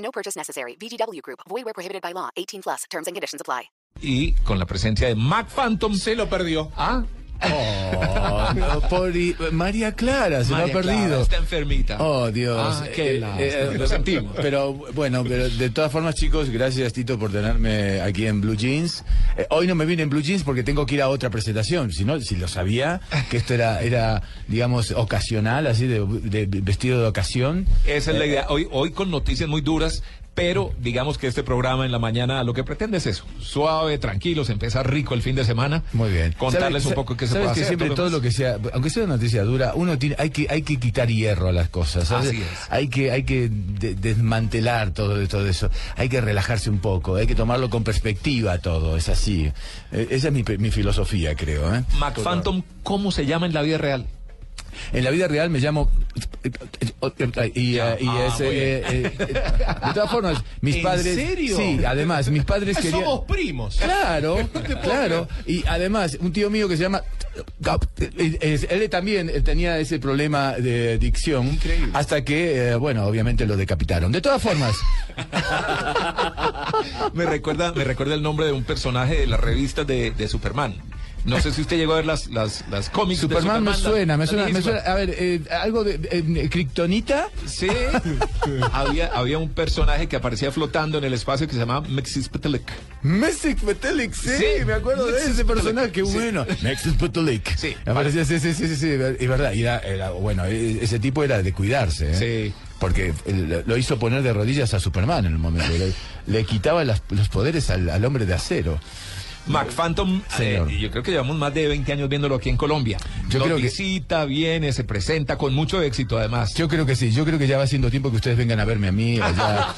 No purchase necessary. VGW Group. Void where prohibited by law. 18 plus. Terms and conditions apply. Y con la presencia de Mac Phantom. Se lo perdió. Ah, Oh, no, pobre- María Clara se María lo ha Clara perdido. está enfermita. Oh, Dios. Ah, qué Eh, lástima. eh, Lo sentimos. Pero bueno, pero de todas formas, chicos, gracias Tito por tenerme aquí en Blue Jeans. Eh, hoy no me vine en Blue Jeans porque tengo que ir a otra presentación. Si no, si lo sabía, que esto era, era digamos, ocasional, así de, de vestido de ocasión. Esa es la idea. Hoy, hoy con noticias muy duras, pero digamos que este programa en la mañana lo que pretende es eso. Suave, tranquilo, se empieza rico el fin de semana. Muy bien. Contarles ¿Sabes- un poco qué se puede que hacer. siempre todo todo lo que sea, aunque sea una noticia dura, uno tiene, hay que, hay que quitar hierro a las cosas. ¿sabes? Así es. Hay que, hay que de- desmantelar todo, de- todo eso. Hay que relajarse un poco, hay que tomarlo con perspectiva todo, es así. Eh, esa es mi, mi filosofía, creo. ¿eh? Mac Phantom, ¿cómo se llama en la vida real? En la vida real me llamo y, eh, y Ah, es, eh, eh, de todas formas mis ¿En padres serio? sí además mis padres Ah, querían Somos primos. Claro, claro. Y además, un tío mío que se llama. Él también tenía ese problema de dicción. Increíble. Hasta que, eh, bueno, obviamente lo decapitaron. De todas formas, Me recuerda, me recuerda el nombre de un personaje de las revistas de, de Superman. No sé si usted llegó a ver las, las, las cómics Superman, de me Superman. suena, la- me suena, me suena. A ver, eh, algo de. eh, ¿Kryptonita? Sí, había, había un personaje que aparecía flotando en el espacio que se llamaba Mexispetelec. Messi Petelic, sí, Sí, me acuerdo de ese Petelic, personaje, qué sí. bueno. Messi Petelic. Sí, Aparecía, sí, sí, sí, sí, sí, es verdad. Y era, era- bueno, e- ese tipo era de cuidarse, ¿eh? Sí. Porque eh, lo hizo poner de rodillas a Superman en el momento. Le, le quitaba las- los poderes al, al hombre de acero. Mac Phantom, Señor. eh, yo creo que llevamos más de 20 años viéndolo aquí en Colombia. Yo creo que- Noticita, viene, se presenta con mucho éxito además. Yo creo que sí, yo creo que ya va siendo tiempo que ustedes vengan a verme a mí allá.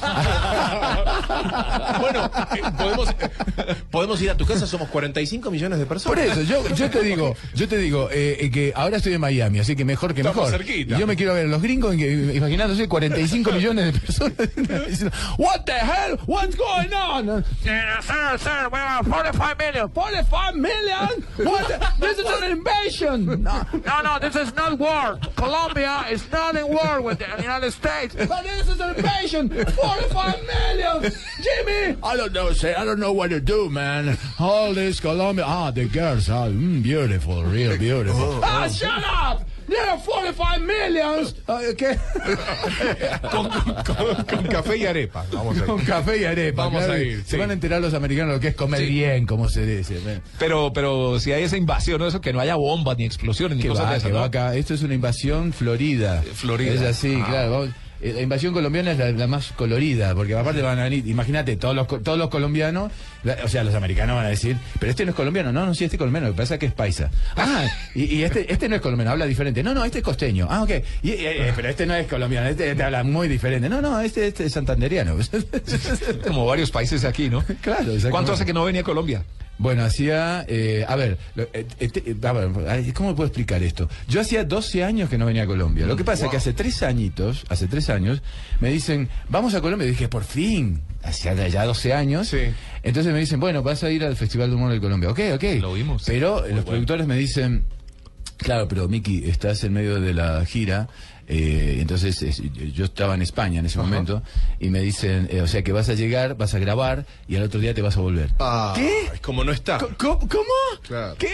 Bueno, eh, podemos, eh, podemos ir a tu casa, somos 45 millones de personas. Por eso, yo, yo te digo, yo te digo eh, eh, que ahora estoy en Miami, así que mejor que Estamos mejor. cerquita. Y yo me quiero ver a los gringos, que, imaginándose 45 millones de personas diciendo, What the hell? What's going on? Sir, sir, we are 45 million. 45 million? What? the- This is an invasion. No, no, no, this is not war. Colombia is not in war with the United States. But this is an invasion. 45 million. Jimmy. I don't know, sir. I don't know what to do, man. All this Colombia. Ah, the girls are mm, beautiful, real beautiful. ah, shut up. There are 45 millions. Ah, ¿Qué? Con, con- con café y arepa. Vamos a ir. Con café y arepa. Vamos claro, a ir, Se sí. van a enterar los americanos lo que es comer Sí. bien, como se dice. man. Pero, pero si hay esa invasión, ¿no? eso que no haya bombas ni explosiones ni cosas va, de esas, ¿no? Esto es una invasión Florida. Florida. Es así, Ah. claro. vamos- La invasión colombiana es la, la más colorida, porque aparte van a venir, imagínate, todos los, todos los colombianos, la- o sea, los americanos van a decir, pero este no es colombiano, no, no, sí, este es colombiano, lo que pasa es que es paisa. Ah, y, y este, este no es colombiano, habla diferente. No, no, este es costeño. Ah, ok. Y- y- eh, pero este no es colombiano, este, este habla muy diferente. No, no, este, este es santanderiano. Como varios países aquí, ¿no? Claro. ¿Cuánto hace que no venía a Colombia? Bueno, hacía, eh, a ver, lo- eh, eh, a ver, ay, ¿cómo puedo explicar esto? Yo hacía 12 años que no venía a Colombia. Lo que pasa es que hace tres añitos, hace tres años, me dicen, vamos a Colombia. Y dije, por fin, hacía ya 12 años. Sí. Entonces me dicen, bueno, vas a ir al Festival de Humor de Colombia. Ok, ok. Lo vimos. Pero eh, los productores me dicen, claro, pero Miki, estás en medio de la gira. Eh, entonces es- yo estaba en España en ese momento y me dicen, eh, o sea que vas a llegar, vas a grabar y al otro día te vas a volver. Ah, ¿Qué? Como no está. ¿Cómo? Claro. ¿Qué?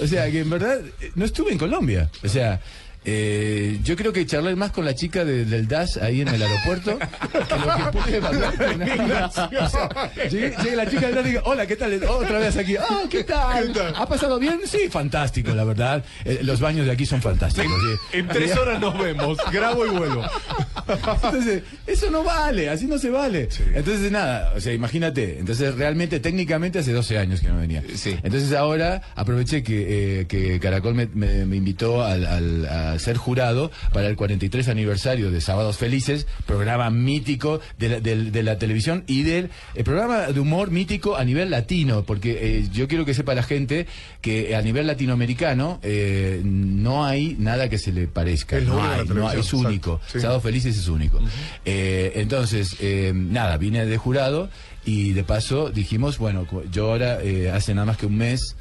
O sea, que en verdad eh, no estuve en Colombia. O sea, eh, yo creo que charlé más con la chica de- del DAS ahí en el aeropuerto que lo que pude hablar con ella. O sea, llegué, llegué la chica del DAS y digo, hola, ¿qué tal? Otra vez aquí. Ah, ¿qué tal? ¿Qué tal? ¿Ha pasado bien? Sí, fantástico, la verdad. Eh, los baños de aquí son fantásticos. sí. En tres horas nos vemos. Grabo y vuelo. Entonces, eso no vale, así no se vale. Entonces, nada, o sea, imagínate. Entonces, realmente, técnicamente, hace 12 años que no venía. Sí. Entonces, ahora aproveché que, eh, que Caracol me, me- me invitó al, al- a para ser jurado para el 43 aniversario de Sábados Felices, programa mítico de la, del- de la televisión y del el programa de humor mítico a nivel latino, porque eh, yo quiero que sepa la gente que a nivel latinoamericano eh, no hay nada que se le parezca. No hay, no hay, es único. sí. Sábados Felices es único. Eh, entonces, eh, nada, vine de jurado y de paso dijimos, bueno, yo ahora eh, hace nada más que un mes,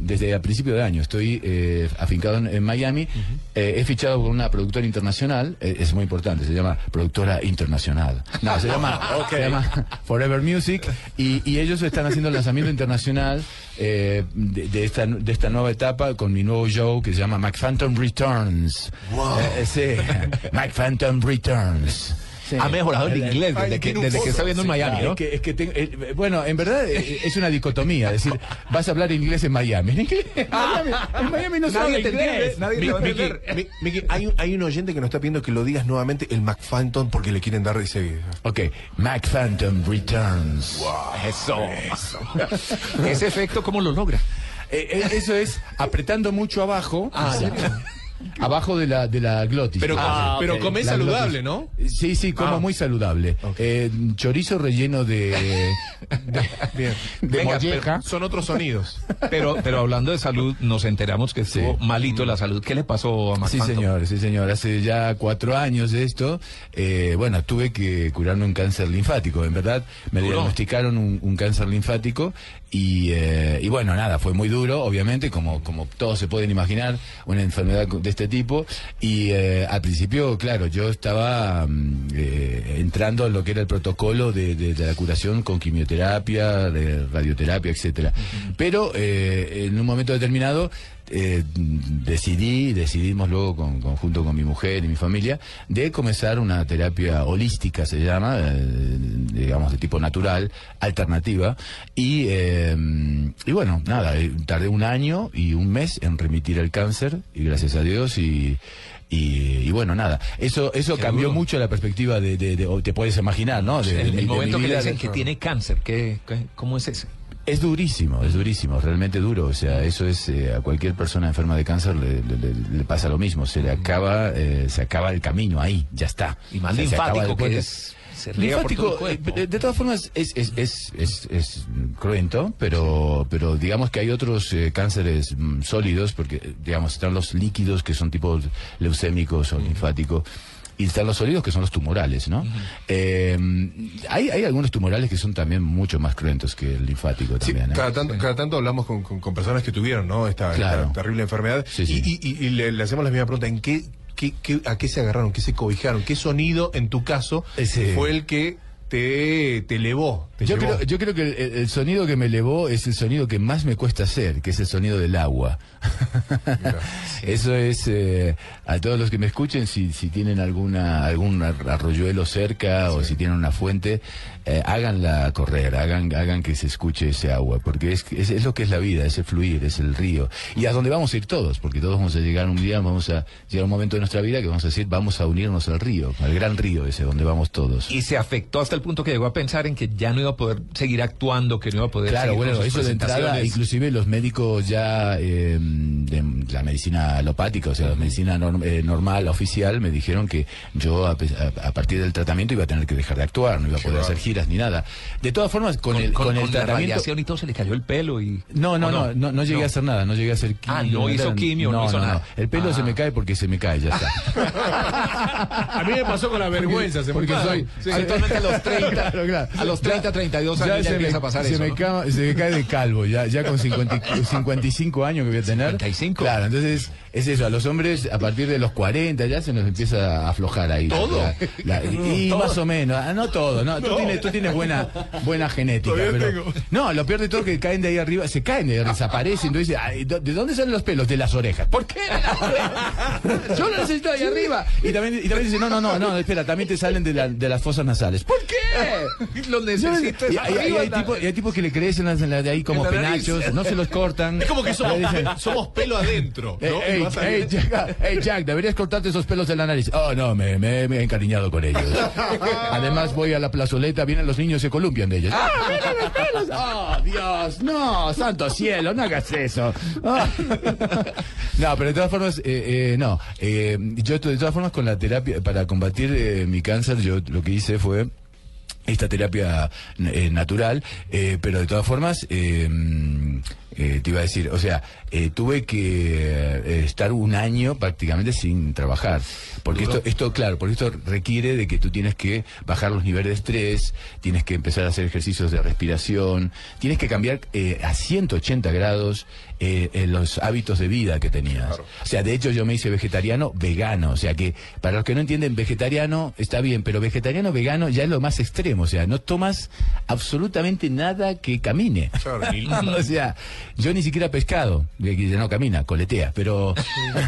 desde a principio de año, estoy eh, afincado en, en Miami, eh, he fichado con una productora internacional, eh, es muy importante, se llama productora internacional. No, se llama, se llama Forever Music y, y ellos están haciendo el lanzamiento internacional eh, de, de esta, de esta nueva etapa con mi nuevo show que se llama McPhantom Returns. Eh, sí, McPhantom Returns. Sí. Ha mejorado el inglés Ay, desde que, desde que está viendo en Miami, ¿no? es que, es que tengo- eh, bueno, en verdad eh, es una dicotomía, es decir, vas a hablar inglés en Miami. En, inglés- en Miami, en Miami no se habla inglés. nadie te va a entender. mi- Miki, hay, un, hay un oyente que nos está pidiendo que lo digas nuevamente el McPhantom porque le quieren dar ese. Ok, McPhantom Returns. Eso. Ese efecto, ¿cómo lo logra? Eh, eh, eso es apretando mucho abajo. Ah, Abajo de la, de la glotis. Pero, Ah, pero La saludable, glotis. ¿no? Sí, sí, como Ah. muy saludable. Eh, chorizo relleno de, Bien. de Venga, molleja. Son otros sonidos. Pero, pero hablando de salud, nos enteramos que estuvo Sí. malito la salud. ¿Qué le pasó a Mac Sí, Phantom? señor, sí, señor. Hace ya cuatro años de esto, eh, bueno, tuve que curarme un cáncer linfático. En verdad, me diagnosticaron un, un cáncer linfático y, eh, y bueno, nada, fue muy duro, obviamente, como, como todos se pueden imaginar, una enfermedad de este tipo. Y eh, al principio, claro, yo estaba mm, eh, entrando en lo que era el protocolo de, de- de la curación con quimioterapia, de radioterapia, etcétera. Pero eh, en un momento determinado eh, decidí, decidimos luego con, con- junto con mi mujer y mi familia, de comenzar una terapia holística, se llama, eh, digamos de tipo natural, alternativa. Y, eh, y bueno, nada, eh, tardé un año y un mes en remitir el cáncer, y gracias a Dios, y, y, y bueno, nada, eso eso cambió mucho la perspectiva de, de- de- o te puedes imaginar, ¿no? De- de El, mi momento que le dicen que tiene cáncer, ¿qué, qué- cómo es ese? Es durísimo, es durísimo, realmente duro. O sea, eso es eh, a cualquier persona enferma de cáncer le, le- le- le pasa lo mismo. Se le acaba, eh, se acaba el camino ahí, ya está. Y más O sea, linfático que es. Se riega por todo Linfático, el eh, de todas formas, es, es, es, es, es cruento, pero, pero digamos que hay otros eh, cánceres mm, sólidos, porque digamos están los líquidos que son tipo leucémicos o linfáticos. Y están los sólidos que son los tumorales, ¿no? Eh, hay, hay algunos tumorales que son también mucho más cruentos que el linfático Sí, también. ¿eh? cada, tanto, cada tanto hablamos con, con- con personas que tuvieron ¿no? esta, Claro. esta terrible enfermedad Sí, sí. Y, y- y le, le hacemos la misma pregunta, ¿en qué, qué- qué- a qué se agarraron, qué se cobijaron? ¿Qué sonido, en tu caso, Ese- fue el que te, te elevó? Yo creo, yo creo que el, el sonido que me elevó es el sonido que más me cuesta hacer, que es el sonido del agua. Eso es, eh, a todos los que me escuchen, si, si tienen alguna algún ar- arroyuelo cerca o si tienen una fuente, eh, háganla correr, hagan, hagan que se escuche ese agua, porque es, es, es lo que es la vida, es el fluir, es el río. Y a donde vamos a ir todos, porque todos vamos a llegar un día, vamos a llegar a un momento de nuestra vida que vamos a decir, vamos a unirnos al río, al gran río ese, donde vamos todos. Y se afectó hasta el punto que llegó a pensar en que ya no iba a poder seguir actuando, que no iba a poder Claro, bueno, sus eso de entrada, inclusive los médicos ya eh, de la medicina alopática, o sea, la medicina norm- eh, normal, oficial, me dijeron que yo a, pe- a- a partir del tratamiento iba a tener que dejar de actuar, no iba a poder hacer giras ni nada. De todas formas, con, con, el, con- con el con la tratamiento... radiación y todo se le cayó el pelo y No, no, ¿o no, no, no llegué No. a hacer nada, no llegué a hacer quimio. Ah, no hizo quimio, no hizo nada. El pelo Ah. se me cae porque se me cae, ya está. A mí me pasó con la vergüenza, se me porque soy- Sí. Actualmente a los 30, Claro, claro. a los 30, 32 años ya, se empieza me, a pasar se eso. Me ¿no? ca- se me cae de calvo, ya, ya con 50 y- 55 años que voy a tener. 55. Claro, entonces es eso, a los hombres a partir de los 40 ya se nos empieza a aflojar ahí. ¿Todo? La- la- y más o menos, ah, no todo, no, tú, tienes, tú tienes buena, buena genética. Todavía Pero, tengo. no, lo peor de todo es que caen de ahí arriba, se caen de ahí, desaparecen, entonces, ¿de de dónde salen los pelos? De las orejas. ¿Por qué? Yo lo necesito ahí arriba. Y también, y también dicen, no, no, no, no, espera, también te salen de, la- de las fosas nasales. ¿Por qué? Lo necesito. Y, es hay, la- tipos, y hay tipos que le crecen las- de ahí como penachos, no se los cortan. Es como que somos, somos pelo adentro. "Eh, ¿no? Ey, Jack, ey, Jack, deberías cortarte esos pelos de la nariz. Oh, no, me, me- me he encariñado con ellos. Además, voy a la plazoleta, vienen los niños y se columpian de ellos. ¡Ah, mira mis pelos! ¡Oh, Dios! No, santo cielo, no hagas eso. Ah. No, pero de todas formas, eh, eh, no. Eh, yo, de todas formas, con la terapia, para combatir eh, mi cáncer, yo lo que hice fue esta terapia eh, natural, eh, pero de todas formas, eh, eh, te iba a decir, o sea, tuve que estar un año prácticamente sin trabajar. Porque esto, esto, claro, porque esto requiere de que tú tienes que bajar los niveles de estrés, tienes que empezar a hacer ejercicios de respiración, tienes que cambiar eh, a 180 grados eh, eh, los hábitos de vida que tenías. O sea, de hecho yo me hice vegetariano vegano, o sea que para los que no entienden vegetariano está bien, pero vegetariano vegano ya es lo más extremo, o sea, no tomas absolutamente nada que camine. Claro, o sea, yo ni siquiera pescado, que no camina, coletea, pero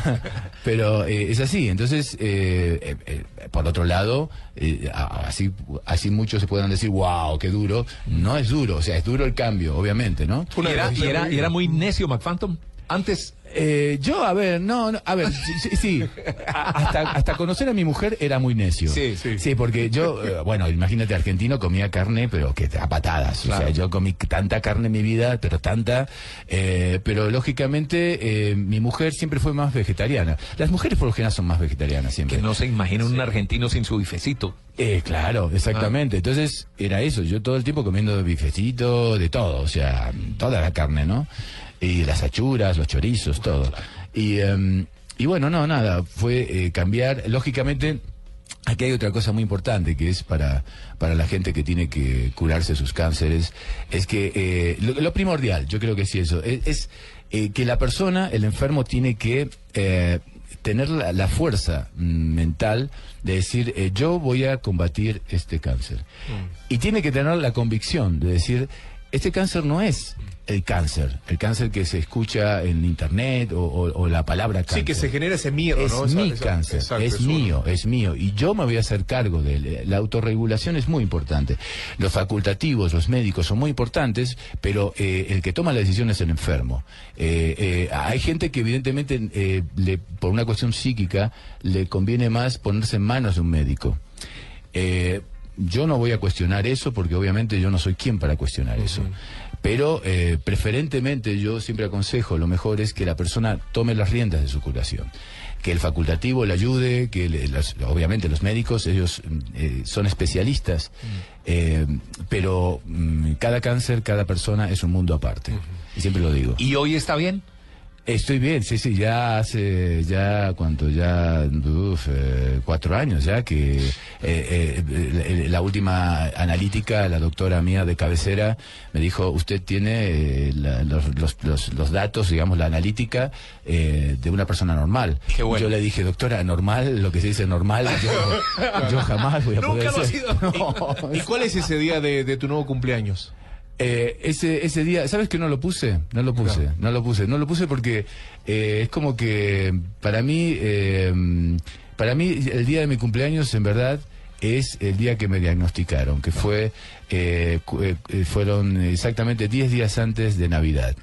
pero eh, es así. Entonces, eh, eh, eh, por otro lado, eh, así así muchos se puedan decir, wow, qué duro. No es duro, o sea, es duro el cambio, obviamente, ¿no? Y era, y era- y era muy necio McPhantom. Antes, Eh, yo, a ver, no, no, a ver, sí, sí, hasta, hasta conocer a mi mujer era muy necio. Sí, sí. Sí, porque yo, eh, bueno, imagínate, argentino comía carne, pero que a patadas. O sea, yo comí tanta carne en mi vida, pero tanta. eh, pero lógicamente, eh, mi mujer siempre fue más vegetariana. Las mujeres por lo general son más vegetarianas siempre. que no se imagina un argentino sin su bifecito. Eh, claro, exactamente. Entonces era eso, yo todo el tiempo comiendo bifecito, de todo, o sea, toda la carne, ¿no? Y las achuras, los chorizos, todo. Y, em, y bueno, no, nada, fue eh, cambiar, lógicamente... Aquí hay otra cosa muy importante que es para, para la gente que tiene que curarse sus cánceres, es que eh, lo, lo primordial, yo creo que sí eso, es, es, eh, que la persona, el enfermo, tiene que eh, tener la, la fuerza mm, mental de decir, yo voy a combatir este cáncer. Y tiene que tener la convicción de decir, este cáncer no es el cáncer, el cáncer que se escucha en internet o, o- o la palabra cáncer. Sí, que se genera ese miedo, Es ¿no? Mi esa- cáncer, es mío, es mío. Y yo me voy a hacer cargo de él. La autorregulación es muy importante. Los facultativos, los médicos son muy importantes, pero eh, el que toma la decisión es el enfermo. Eh, eh, hay gente que evidentemente, eh, le- por una cuestión psíquica, le conviene más ponerse en manos de un médico. Eh, yo no voy a cuestionar eso porque obviamente yo no soy quien para cuestionar eso. Pero eh, preferentemente yo siempre aconsejo, lo mejor es que la persona tome las riendas de su curación. Que el facultativo le ayude, que le- las- obviamente los médicos, ellos mm, eh, son especialistas, eh, pero mm, cada cáncer, cada persona es un mundo aparte. Y siempre lo digo. ¿Y hoy está bien? Estoy bien, sí, sí, ya hace, ya, cuánto, ya, uf, eh, cuatro años ya que eh, eh, la última analítica, la doctora mía de cabecera, me dijo, usted tiene la- los, los, los, los datos, digamos, la analítica eh, de una persona normal. Qué bueno. Yo le dije, doctora, normal, lo que se dice normal, yo, yo jamás voy a poder Nunca lo ha ser". sido. No, ¿Y cuál es ese día de, de tu nuevo cumpleaños? Eh, ese, ese día, ¿sabes que no lo puse? No lo puse, no lo puse, no lo puse porque eh, es como que para mí, eh, para mí el día de mi cumpleaños en verdad es el día que me diagnosticaron, que fue, eh, eh, fueron exactamente 10 días antes de Navidad.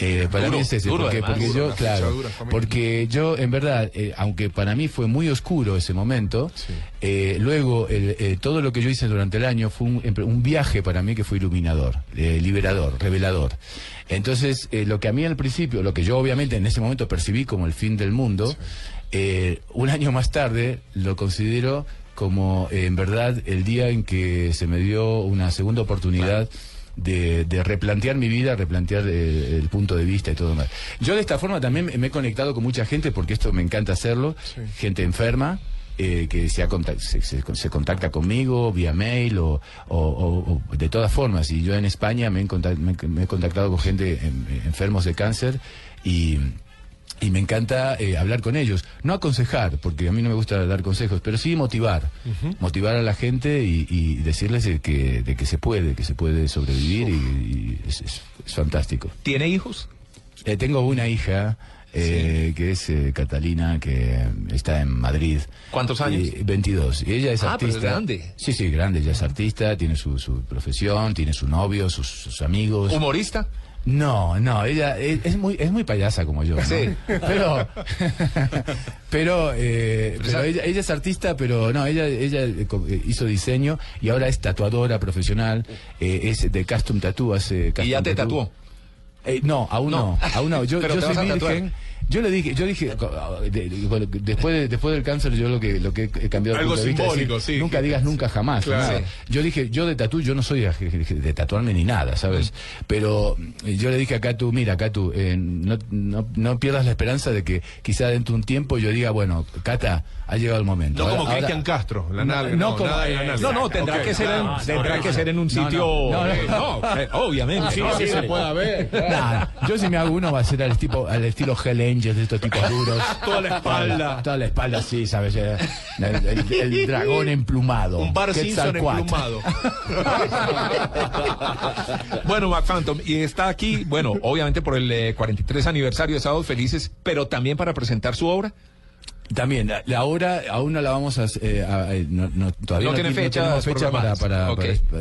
Eh, para Duro, mí es ese, duro porque, además. porque Duro, yo, claro, dura, porque yo en verdad, eh, aunque para mí fue muy oscuro ese momento, eh, luego el, eh, todo lo que yo hice durante el año fue un, viaje para mí que fue iluminador, liberador, revelador. Entonces, eh, lo que a mí al principio, lo que yo obviamente en ese momento percibí como el fin del mundo, un año más tarde lo considero como en verdad el día en que se me dio una segunda oportunidad de, de replantear mi vida, replantear eh, el punto de vista y todo más. Yo de esta forma también me he conectado con mucha gente porque esto me encanta hacerlo, gente enferma. eh, que se, ha se, se- se contacta conmigo vía mail o, o- o- o de todas formas. Y yo en España me he, contac- me, me he contactado con gente en- enfermos de cáncer y, y me encanta eh, hablar con ellos. No aconsejar, porque a mí no me gusta dar consejos, pero sí motivar. Motivar a la gente y, y decirles de que, de que se puede, que se puede sobrevivir y, y es, es- es fantástico. ¿Tiene hijos? Eh, tengo una hija eh, que es eh, Catalina, que está en Madrid. ¿Cuántos años? Y 22. Y ella es Ah, pero es artista. grande. Sí, sí, grande. Ella es artista, tiene su, su profesión, tiene su novio, sus, sus amigos. ¿Humorista? No, no, ella es, es muy es muy payasa como yo. ¿no? Sí. Pero pero, eh, pero ella, ella es artista, pero no, ella ella eh, eh, hizo diseño y ahora es tatuadora profesional, eh, es de custom tattoo, hace ¿Y custom ya te tatuó? Eh, no, aún No. no, aún no. Yo, yo te soy vas a tatuar. virgen. Yo le dije, yo dije, bueno, después, de- después del cáncer, yo lo que, lo que he cambiado de Algo vista decir, sí. Nunca digas nunca jamás. Claro. ¿no? Sí. Yo dije, yo de tatú, yo no soy de, tatuarme ni nada, ¿sabes? Pero eh, yo le dije acá tú, mira, tú, eh, no, no, no pierdas la esperanza de que quizá dentro de un tiempo yo diga, bueno, Cata, ha llegado el momento. No como Cristian Castro, la No, nalga, no no, como- nada la eh, nalga. No, no, tendrá que ser en, tendrá que ser en un sitio. no, eh, obviamente. Sí, sí, se puede. Nah, yo si me hago uno va a ser al, tipo, al estilo Hell Angels, de estos tipos duros. Toda la espalda. Toda la espalda, sí, ¿sabes? Eh, El, el- el dragón emplumado. Un bar Simpson emplumado. Bueno, McPhantom, y está aquí, bueno, obviamente por el eh, 43 aniversario de Sábados Felices, pero también para presentar su obra. También, la, la obra aún no la vamos a... eh, a- eh, no, no, todavía No tiene tenemos fecha para, para,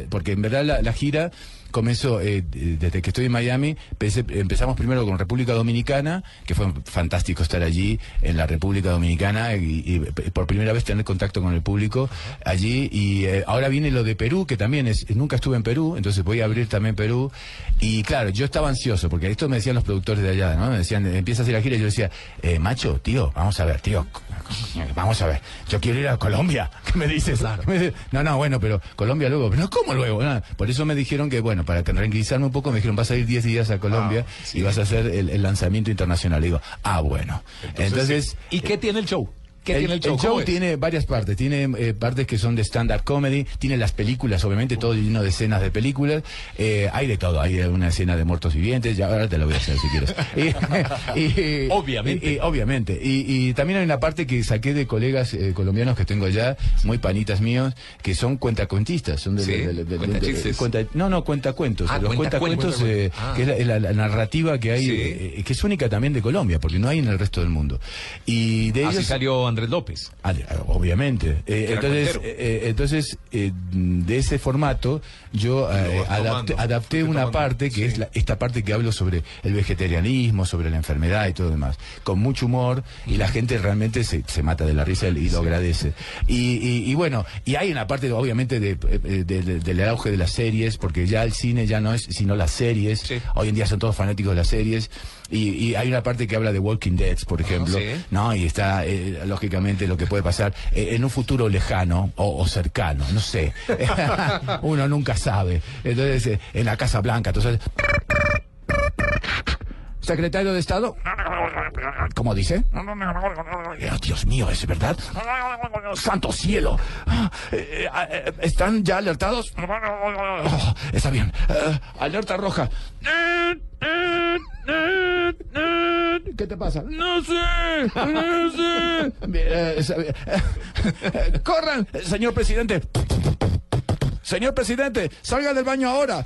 Porque en verdad la, la gira comenzó, eh, desde que estoy en Miami, empezamos primero con República Dominicana, que fue fantástico estar allí en la República Dominicana y, y por primera vez tener contacto con el público allí. Y eh, ahora viene lo de Perú, que también es... Nunca estuve en Perú, entonces voy a abrir también Perú. Y claro, yo estaba ansioso, porque esto me decían los productores de allá, ¿no? Me decían, empieza a hacer la gira y yo decía, eh, macho, tío, vamos a ver, tío, vamos a ver, yo quiero ir a Colombia. ¿Qué me dices? Me dice, no, no, bueno, pero Colombia luego, pero ¿cómo luego? Por eso me dijeron que, bueno, para tranquilizarme un poco, me dijeron, vas a ir 10 días a Colombia y vas a hacer el, el lanzamiento internacional. Y digo, ah, bueno. Entonces, ¿Y qué tiene el show? ¿Qué el, tiene el show? tiene varias partes. Tiene eh, partes que son de stand-up comedy. Tiene las películas, obviamente, todo lleno de escenas de películas. Eh, hay de todo. Hay una escena de muertos vivientes. Ya ahora te la voy a hacer si quieres. Y- y- Obviamente. y- obviamente. Y, también hay una parte que saqué de colegas eh, colombianos que tengo allá, muy panitas míos, que son cuentacuentistas. Son de, Sí, de- de- de- de- cuentachistes. cuenta- no, no, cuentacuentos. Ah, Los cuentacuentos. Ah. que es la, es la- la narrativa que hay, Sí. que es única también de Colombia, porque no hay en el resto del mundo. Y de Así ellos. salió Andrés López. Ah, Obviamente. Eh, entonces, cuentero. eh, entonces eh, de ese formato, yo eh, adapté, una parte que sí. es la- esta parte que hablo sobre el vegetarianismo, sobre la enfermedad y todo lo demás, con mucho humor y la gente realmente se, se mata de la risa y lo agradece. Y, y- y bueno, y hay una parte obviamente de, eh, de- de- del auge de las series, porque ya el cine ya no es sino las series. Sí. Hoy en día son todos fanáticos de las series. Y, y hay una parte que habla de Walking Dead, por ejemplo. sí. ¿no? Y está, eh, lógicamente, lo que puede pasar eh, en un futuro lejano o, o cercano, no sé. Uno nunca sabe. Entonces, eh, en la Casa Blanca, entonces... Secretario de Estado. ¿Cómo dice? Eh, Dios mío, ¿es verdad? ¡Santo cielo! Eh, eh, ¿Están ya alertados? Oh, está bien. Alerta roja. ¿Qué te pasa? No sé, no sé. ¡Corran! Señor presidente. Señor presidente, salga del baño ahora.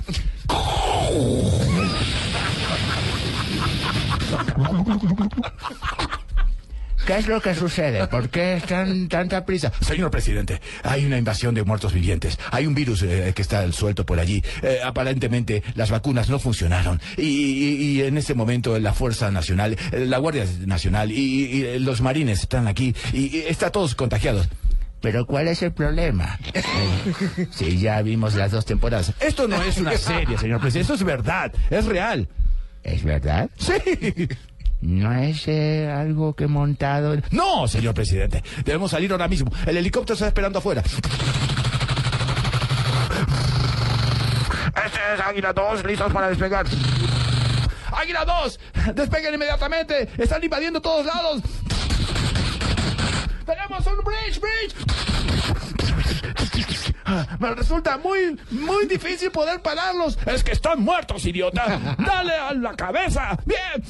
¿Qué es lo que sucede? ¿Por qué están tanta prisa? Señor presidente, hay una invasión de muertos vivientes. Hay un virus eh, que está suelto por allí. Eh, aparentemente las vacunas no funcionaron. Y, y- y en este momento la Fuerza Nacional, eh, la Guardia Nacional y, los marines están aquí. Y, y está todos contagiados. Pero ¿cuál es el problema? Eh, sí, ya vimos las dos temporadas. Esto no es una serie, señor presidente. Esto es verdad. Es real. ¿Es verdad? Sí. ¿No es eh, algo que montado? No, señor presidente. Debemos salir ahora mismo. El helicóptero está esperando afuera. Este es Águila 2, listos para despegar. Águila 2, despeguen inmediatamente. Están invadiendo todos lados. Tenemos un bridge, bridge. Me resulta muy, muy difícil poder pararlos. Es que están muertos, idiota. Dale a la cabeza. Bien.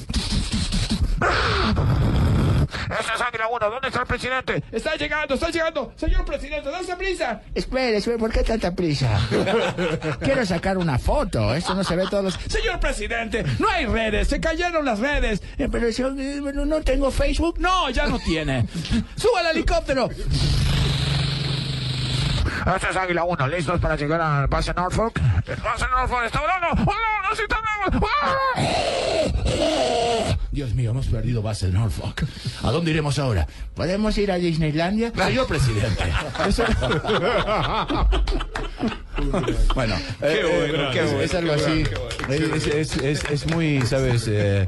Ese es Águila 1, ¿dónde está el presidente? Está llegando, está llegando. Señor presidente, dase prisa. Espere, espere, ¿por qué tanta prisa? Quiero sacar una foto. Esto no se ve todos los. Señor presidente, no hay redes, se cayeron las redes. Eh, Pero yo eh, no tengo Facebook. No, ya no tiene. ¡Suba al helicóptero! Este es Águila 1, ¿listos para llegar al base Norfolk? El base Norfolk está volando. ¡Oh, no, no, sí está volando! ¡Ah! Dios mío, hemos perdido base en Norfolk. ¿A dónde iremos ahora? ¿Podemos ir a Disneylandia? Señor presidente. Eso- bueno, eh, eh, bueno, qué es, bueno, es algo qué así. bueno. Es, es- es- es muy, ¿sabes? Eh,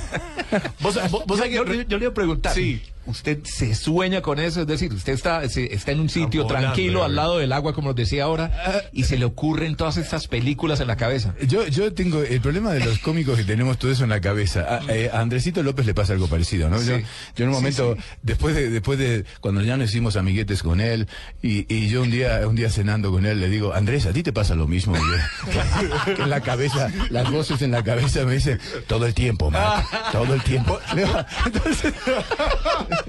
Vos, vos, vos yo, yo- yo le iba a preguntar. Sí. ¿Usted se sueña con eso? Es decir, usted está, se- está en un sitio tranquilo al lado del agua, como nos decía ahora, y se le ocurren todas estas películas en la cabeza. Yo, yo tengo el problema de los cómicos que tenemos todo eso en la cabeza. A, eh, a Andresito López le pasa algo parecido, ¿no? Yo, Sí. yo en un momento, después de, después de, cuando ya nos hicimos amiguetes con él, y, y yo un día, un día cenando con él, le digo, Andrés, ¿a ti te pasa lo mismo? Que, que en la cabeza, las voces en la cabeza me dicen, todo el tiempo, todo el tiempo. Entonces,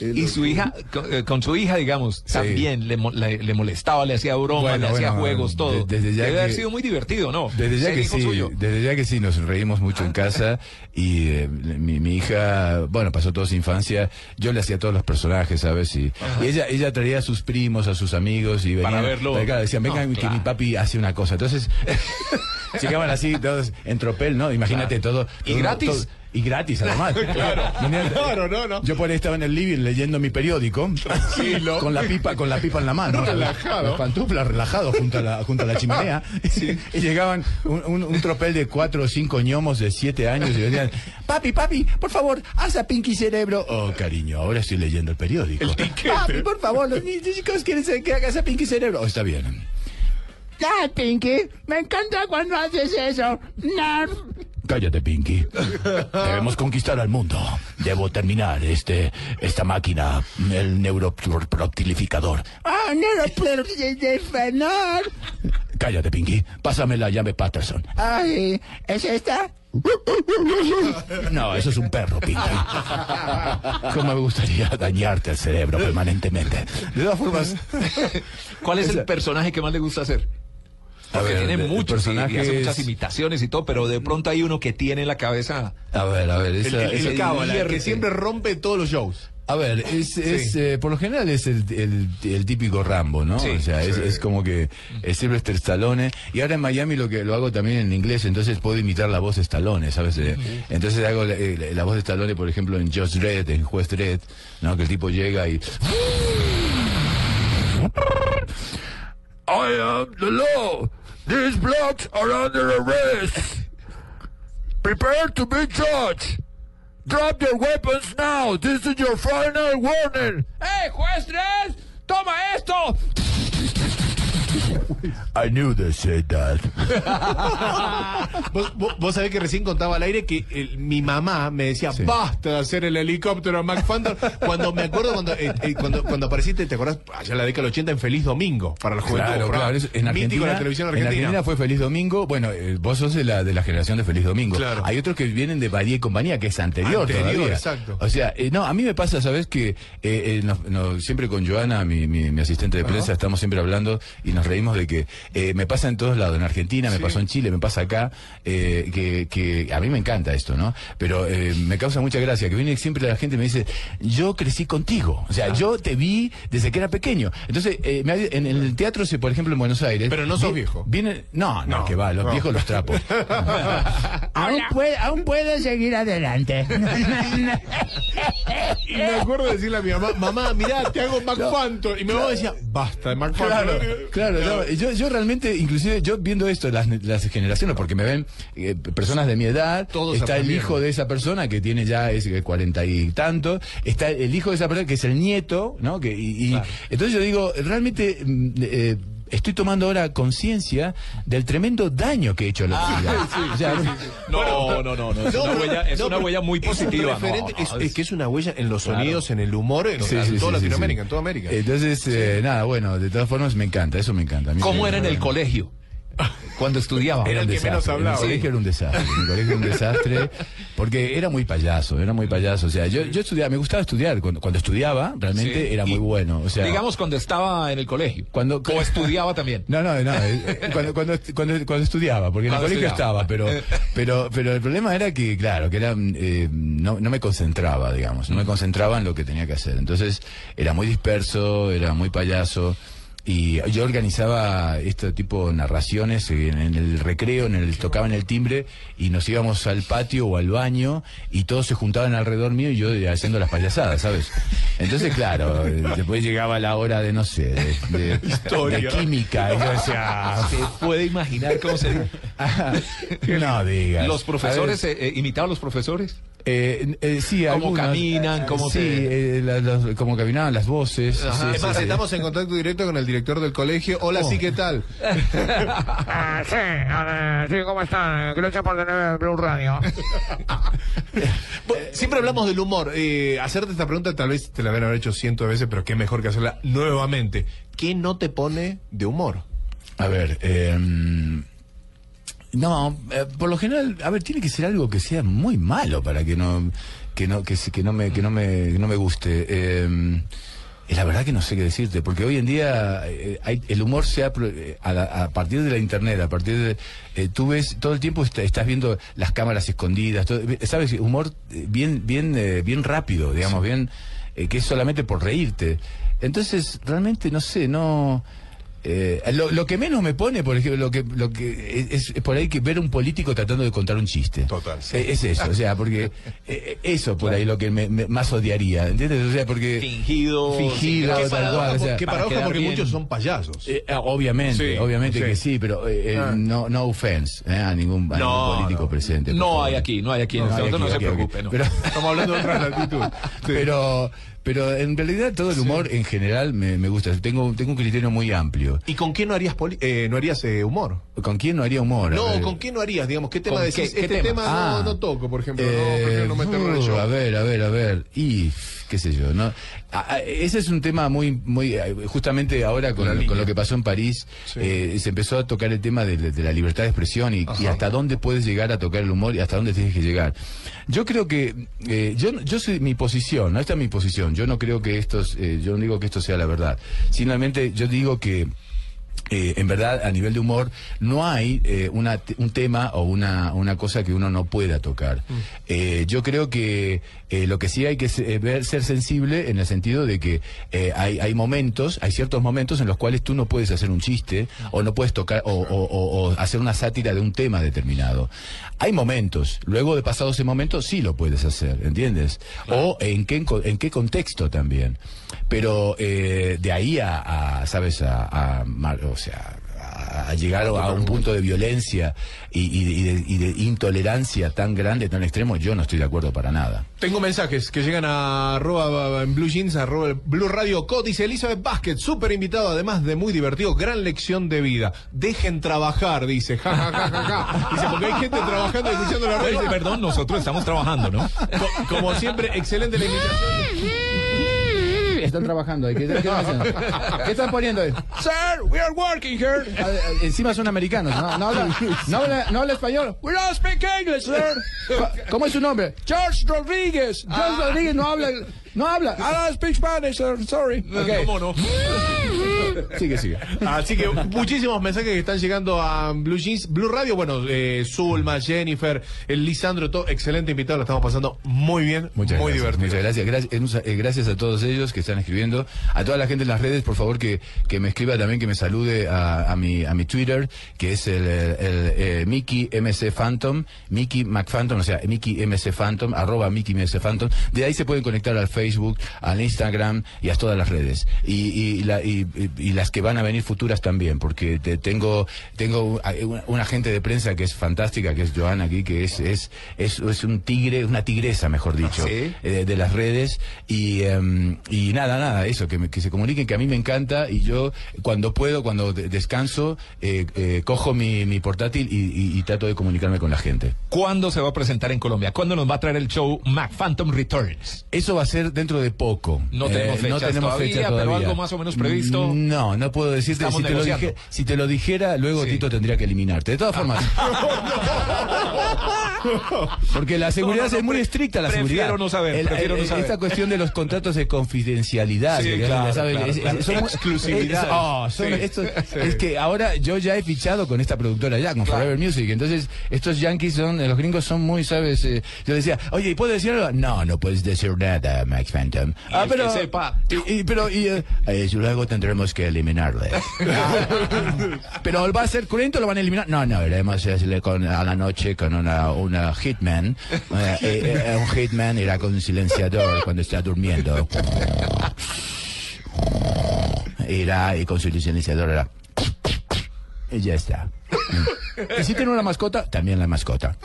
Y su hija, con, eh, con su hija, digamos, Sí. también le, le- le molestaba, le hacía bromas, Bueno, le hacía bueno, juegos, todo. de- desde ya Debe haber sido muy divertido, ¿no? Desde ya que sí, suyo. desde ya que sí, nos reímos mucho en casa y eh, mi, mi hija, bueno, pasó toda su infancia, yo le hacía todos los personajes, ¿sabes? Y, y ella ella traía a sus primos, a sus amigos y venían, Para verlo. decían, vengan No, que mi papi hace una cosa. Entonces, llegaban así todos en tropel, ¿no? Imagínate todo. ¿Y todo- gratis? todo- y gratis, además. claro. Claro, no, no. Yo por ahí estaba en el living leyendo mi periódico. Tranquilo. Con la pipa, con la pipa en la mano. Relajado. Las pantuflas, relajado junto a la, junto a la chimenea. Y llegaban un, un- un tropel de cuatro o cinco ñomos de siete años y decían, papi, papi, por favor, haz a Pinky Cerebro. Oh, cariño, ahora estoy leyendo el periódico. Papi, por favor, los niños chicos quieren que hagas a Pinky Cerebro. Oh, está bien. Ya, Pinky, me encanta cuando haces eso. Cállate, Pinky. Debemos conquistar al mundo. Debo terminar este, esta máquina, el neuroproctilificador. Ah, neuroproctilificador. Cállate, Pinky. Pásame la llave Patterson. Ay, ¿es esta? No, eso es un perro, Pinky. ¿Cómo me gustaría dañarte el cerebro permanentemente? De todas formas, ¿Cuál es el personaje que más le gusta hacer? Porque ver, tiene muchos y- hace muchas es- imitaciones y todo, pero de pronto hay uno que tiene en la cabeza. a ver, a ver, esa- el, el esa- cábala, el que siempre rompe todos los shows. A ver, es, es, eh, por lo general es el, el, el típico Rambo, ¿no? Sí, o sea, es, es como que es Sylvester Stallone. Y ahora en Miami lo que lo hago también en inglés, entonces puedo imitar la voz de Stallone, ¿sabes? Eh, Entonces hago la, eh, la voz de Stallone, por ejemplo, en Just Dredd, en Juez Dredd, ¿no? Que el tipo llega y... I am the law. These blocks are under arrest. Prepare to be judged. Drop your weapons now. This is your final warning. ¡Eh, juez Dredd! ¡Toma esto! I knew they said that. Vos, vos- vos sabés que recién contaba al aire que el- mi mamá me decía, Sí. basta de hacer el helicóptero a McFandor. Cuando me acuerdo cuando, eh, eh, cuando, cuando apareciste, ¿te acordás? Allá en la década del 80 en Feliz Domingo, para la juventud. Claro, claro. eso- en Argentina, de la televisión en argentina. Argentina fue Feliz Domingo. Bueno, eh, vos sos de la, de la generación de Feliz Domingo. Claro. Hay otros que vienen de Badía y compañía, que es anterior, Anterior, todavía. exacto. O sea, eh, no, a mí me pasa, ¿sabes? Que eh, eh, nos- nos- siempre con Joana, mi, mi, mi asistente de prensa, estamos siempre hablando y nos reímos de que eh, me pasa en todos lados. En Argentina, me pasó en Chile, me pasa acá. eh, que, que a mí me encanta esto, ¿no? Pero eh, me causa mucha gracia que viene siempre la gente y me dice, yo crecí contigo. O sea, yo te vi desde que era pequeño. Entonces, eh, me ha- en, en el teatro, se- por ejemplo, en Buenos Aires. Pero no sos vi- viejo. Viene, no, no, No, que va, los no. viejos los trapos. Aún puede, aún puede seguir adelante. Y me acuerdo de decirle a mi mamá, mamá, mirá, te hago McFantor. Y mi mamá decía, basta de McFantor. Claro, no, yo, yo realmente, inclusive yo viendo esto, las, las generaciones, porque me ven eh, personas de mi edad, Todos está el hijo de esa persona que tiene ya es eh, cuarenta y tanto, está el hijo de esa persona que es el nieto, ¿no? Que, y, y- entonces yo digo, realmente mm, eh, estoy tomando ahora conciencia del tremendo daño que he hecho a la. O sea, No, no, no, no. Es una pero- huella, es no, una pero huella muy positiva. referente, No, no, es, es que es una huella en los sonidos, en el humor, en, Sí, en sí, toda Latinoamérica, sí. en toda América. Entonces, eh, nada, bueno, de todas formas me encanta, eso me encanta. A mí ¿Cómo me- era en el colegio? Cuando estudiaba. Era el menos desastre. hablaba. Colegio era un desastre. Mi colegio era un desastre porque era muy payaso, era muy payaso. O sea, yo, yo estudiaba, me gustaba estudiar. Cuando, cuando estudiaba, realmente Sí. era muy bueno. O sea, digamos cuando estaba en el colegio. Cuando- o estudiaba también. No, no, no. eh, Cuando, cuando, cuando, cuando estudiaba, porque en el colegio estudiaba. estaba, pero, pero, pero el problema era que, claro, que era, eh, no, no me concentraba, digamos, no me concentraba en lo que tenía que hacer. Entonces, era muy disperso, era muy payaso. Y yo organizaba este tipo de narraciones en, en el recreo, en el tocaban el timbre y nos íbamos al patio o al baño y todos se juntaban alrededor mío y yo haciendo las payasadas, ¿sabes? Entonces, claro, eh, después llegaba la hora de, no sé, de, de- de química y yo decía, Se puede imaginar cómo sería. "Ah, no digas. Los profesores eh, eh, imitaban a los profesores. Eh, eh, sí, cómo algunas- caminan, cómo sí, se- eh, la- los- cómo caminaban las voces. Sí, estamos en contacto directo con el director del colegio. Hola, sí, ¿qué tal? Ah, sí, sí, ¿cómo están? Gracias por tener Blue Radio. Siempre hablamos del humor. Eh, hacerte esta pregunta tal vez te la haber hecho cientos de veces, pero qué mejor que hacerla nuevamente. ¿Qué no te pone de humor? A ver, eh, no, eh, por lo general, a ver, tiene que ser algo que sea muy malo para que no, que no, que, no me, que no me, que no me guste. Eh, y la verdad que no sé qué decirte, porque hoy en día eh, hay, el humor se ha, eh, a, la- a partir de la internet, a partir de, eh, tú ves todo el tiempo est- estás viendo las cámaras escondidas, todo- sabes, humor eh, bien, bien, eh, bien rápido, digamos, bien, eh, que es solamente por reírte. Entonces, realmente no sé, no. Eh, lo, lo que menos me pone, por ejemplo, lo que, lo que es, es por ahí que ver un político tratando de contar un chiste. Total, sí. Eh, Es eso, o sea, porque eh, eso por ahí lo que me, me- más odiaría, ¿entiendes? O sea, porque Fingido. Fingido, gracia. tal paradoja, cual, o sea, qué para paradoja porque bien. muchos son payasos. eh, ah, obviamente, Sí, obviamente sí. que sí, pero eh, eh, Ah. no, no offense eh, a ningún, a No, ningún político no. presente. No favor. hay aquí, no hay aquí. en No aquí, no se preocupe. no. Pero, Estamos hablando de otra latitud. pero, pero en realidad todo el humor en general me, me gusta. Tengo, tengo un criterio muy amplio. ¿Y con qué no harías, poli- eh, no harías eh, humor? ¿Con quién no haría humor? No. ¿con qué no harías? Digamos, ¿qué tema ¿Con decís? qué- qué este tema? tema, Ah. no, no toco, por ejemplo. no, Eh, prefiero no meterlo en uh, show. A ver, a ver, a ver. Y qué sé yo, ¿no? A- a- ese es un tema muy, muy, eh, justamente ahora con, lo que pasó en París, Sí. eh, se empezó a tocar el tema de, de la libertad de expresión y, y hasta dónde puedes llegar a tocar el humor y hasta dónde tienes que llegar. Yo creo que, eh, yo, yo soy mi posición, no esta es mi posición, yo no creo que estos, eh, yo no digo que esto sea la verdad, simplemente yo digo que eh, en verdad, a nivel de humor, no hay eh, una, un tema o una, una cosa que uno no pueda tocar. Eh, yo creo que eh, lo que sí hay que se- eh, ver, ser sensible en el sentido de que hay, hay momentos, hay ciertos momentos en los cuales tú no puedes hacer un chiste o no puedes tocar o, o- o- o hacer una sátira de un tema determinado. Hay momentos, luego de pasado ese momento sí lo puedes hacer, ¿entiendes? O en qué, en qué contexto también. Pero eh, de ahí a, a, ¿sabes? A, o sea, a, a llegar a un punto de violencia y, y- y de, y de intolerancia tan grande, tan extremo, yo no estoy de acuerdo para nada. Tengo mensajes que llegan a arroba en Blue Jeans, arroba Blue Radio Co. Dice Elizabeth Basket, súper invitado, además de muy divertido, gran lección de vida. Dejen trabajar, dice. Ja, ja, ja, ja, ja. Dice, porque hay gente trabajando y escuchando la radio. Perdón, nosotros estamos trabajando, ¿no? Co- Como siempre, excelente la invitación. Están trabajando. ¿Qué, qué están haciendo? ¿Qué están poniendo ahí? Sir, we are working here. Ah, Encima son americanos, ¿no? No habla, no habla, no habla español. We don't speak English, sir. ¿Cómo es su nombre? George Rodríguez. George Rodríguez no habla, no habla. I don't speak Spanish, sir. Sorry. Okay. ¿Cómo no? Sigue, sigue. Así que muchísimos mensajes que están llegando a Blue Jeans, Blue Radio. Bueno, eh, Zulma, Jennifer, el Lisandro, todo excelente invitado. Lo estamos pasando muy bien, Muchas muy gracias, divertido. Muchas gracias. Gracias, eh, gracias a todos ellos que están escribiendo. A toda la gente en las redes, por favor, que, que me escriba también, que me salude a, a mi, a mi Twitter, que es el, el, el, eh, Mickey MC Phantom, Mickey McPhantom, o sea, Mickey MC Phantom, arroba Mickey MC Phantom. De ahí se pueden conectar al Facebook, al Instagram y a todas las redes. Y, y, la- y- y- y las que van a venir futuras también, porque te- tengo, tengo una, una gente de prensa que es fantástica, que es Joana aquí, que es, es, es, es un tigre, una tigresa, mejor dicho ¿Sí? eh, de las redes y, em, y nada, nada, eso, que, me- que se comuniquen, que a mí me encanta y yo cuando puedo, cuando de- descanso, eh, eh, cojo mi, mi portátil y, y- y trato de comunicarme con la gente. ¿Cuándo se va a presentar en Colombia? ¿Cuándo nos va a traer el show Mac Phantom Returns? Eso va a ser dentro de poco. No tenemos Eh, fechas todavía, pero algo más o menos previsto. No, No, no puedo decirte. Si te, lo dije- si te lo dijera, luego Sí. Tito tendría que eliminarte. De todas formas. Porque la seguridad No, no, es muy estricta, la prefiero seguridad. no saber, prefiero no saber. Esta cuestión de los contratos de confidencialidad. Sí, claro, claro, es- claro. son Exclusividad. es- oh, son- Sí, esto- sí. Es que ahora yo ya he fichado con esta productora ya, con Forever Music. Entonces, estos yankees son, los gringos son muy, ¿sabes? Eh, yo decía, oye, ¿y puedo decir algo? No, no puedes decir nada, Max Phantom. Y el que sepa. y- y- pero, y, eh, eh, luego tendremos que eliminarle. pero va a ser cruento, lo van a eliminar. No, no, iremos a, hacerle con, a la noche con una, una hitman. Eh, un hitman irá con un silenciador cuando está durmiendo. Irá y con su silenciador irá. Y ya está. Y si tiene una mascota, también la mascota.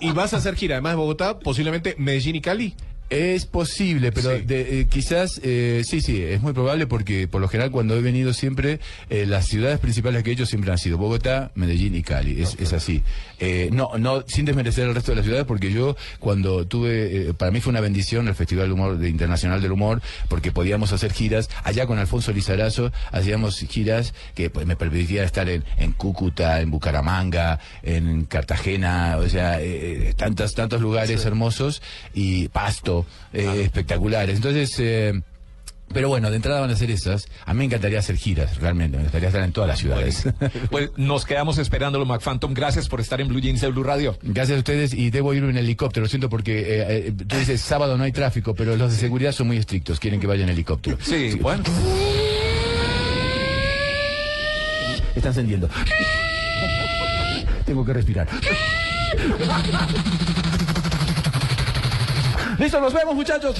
Y, y vas a hacer gira, además de Bogotá, posiblemente Medellín y Cali. Es posible, pero Sí. de- eh, quizás, eh, sí, sí, es muy probable porque por lo general cuando he venido siempre, eh, las ciudades principales que he hecho siempre han sido Bogotá, Medellín y Cali, es, es así. Eh, no, no, sin desmerecer el resto de las ciudades porque yo cuando tuve, eh, para mí fue una bendición el Festival de Humor de Internacional del Humor porque podíamos hacer giras, allá con Alfonso Lizarazo hacíamos giras que pues, me permitían estar en, en Cúcuta, en Bucaramanga, en Cartagena, o sea, eh, tantos, tantos lugares hermosos y Pasto, eh, espectaculares. Entonces, eh, pero bueno, de entrada van a ser esas. A mí me encantaría hacer giras, realmente. Me gustaría estar en todas las ciudades. Pues nos quedamos esperándolo, McPhantom. Gracias por estar en Blue Jeans de Blue Radio. Gracias a ustedes y debo ir en helicóptero. Lo siento porque eh, eh, tú dices sábado no hay tráfico, pero los de seguridad son muy estrictos. Quieren que vaya en helicóptero. Sí, bueno. Está encendiendo. Tengo que respirar. Listo, nos vemos, muchachos.